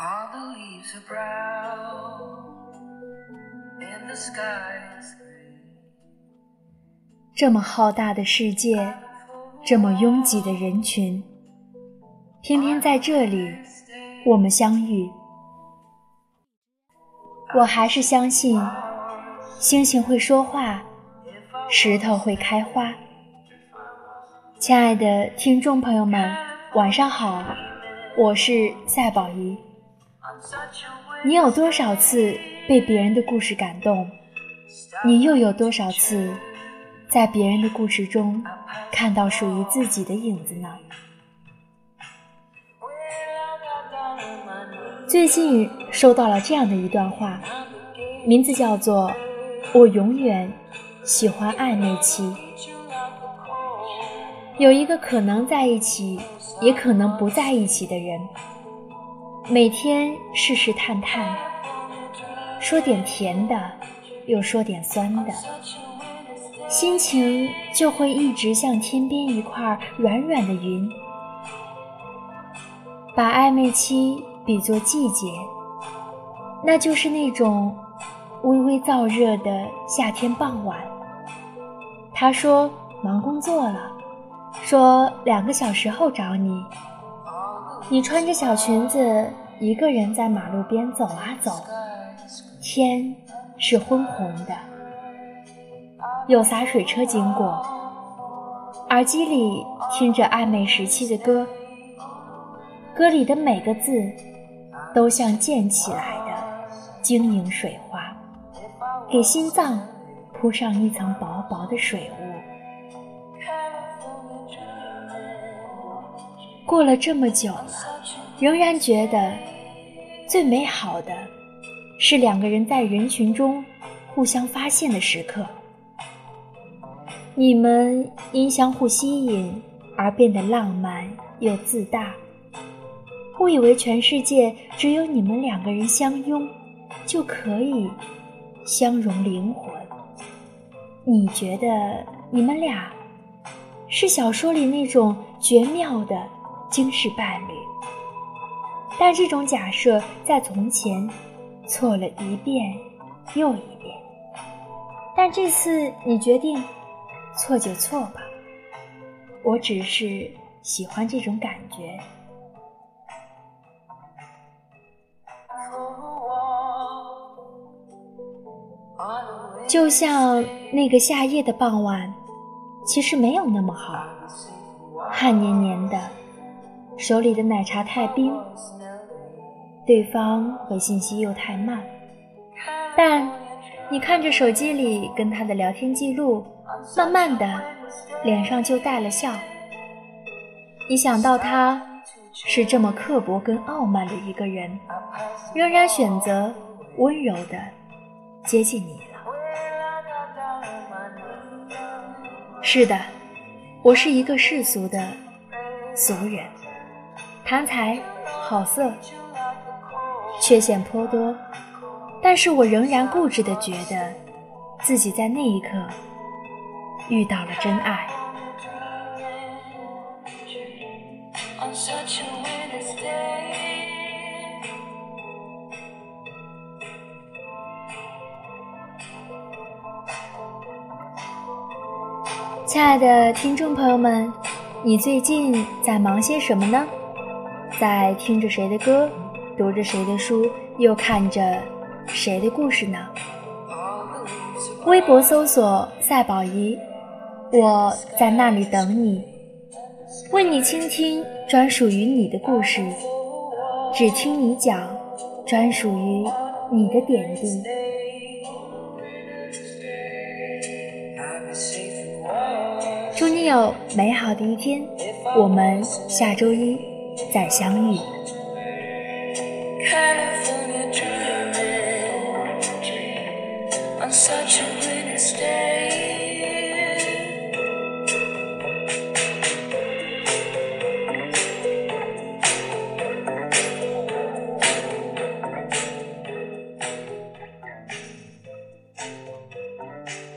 All the leaves are brown and the sky is gray. 这么浩大的世界，这么拥挤的人群，偏偏在这里，我们相遇。我还是相信，星星会说话，石头会开花。亲爱的听众朋友们，晚上好，我是赛宝仪。你有多少次被别人的故事感动？你又有多少次在别人的故事中看到属于自己的影子呢？最近收到了这样的一段话，名字叫做“我永远喜欢暧昧期”。有一个可能在一起，也可能不在一起的人，每天试试探探，说点甜的，又说点酸的，心情就会一直像天边一块软软的云。把暧昧期。比作季节，那就是那种微微燥热的夏天傍晚。他说忙工作了，说两个小时后找你。你穿着小裙子，一个人在马路边走啊走，天是昏红的，有洒水车经过，耳机里听着暧昧时期的歌，歌里的每个字。都像溅起来的晶莹水花，给心脏铺上一层薄薄的水雾。过了这么久了，仍然觉得最美好的是两个人在人群中互相发现的时刻。你们因相互吸引而变得浪漫又自大。误以为全世界只有你们两个人相拥，就可以相融灵魂。你觉得你们俩是小说里那种绝妙的惊世伴侣，但这种假设在从前错了一遍又一遍。但这次你决定错就错吧，我只是喜欢这种感觉。就像那个夏夜的傍晚，其实没有那么好，汗黏黏的，手里的奶茶太冰，对方回信息又太慢，但你看着手机里跟他的聊天记录，慢慢的脸上就带了笑。你想到他是这么刻薄跟傲慢的一个人，仍然选择温柔的接近你了。是的，我是一个世俗的俗人，贪财好色，缺陷颇多，但是我仍然固执的觉得，自己在那一刻遇到了真爱。亲爱的听众朋友们，你最近在忙些什么呢？在听着谁的歌，读着谁的书，又看着谁的故事呢？微博搜索“赛宝仪”，我在那里等你，为你倾听专属于你的故事，只听你讲专属于你的点滴。祝你有美好的一天，我们下周一再相遇。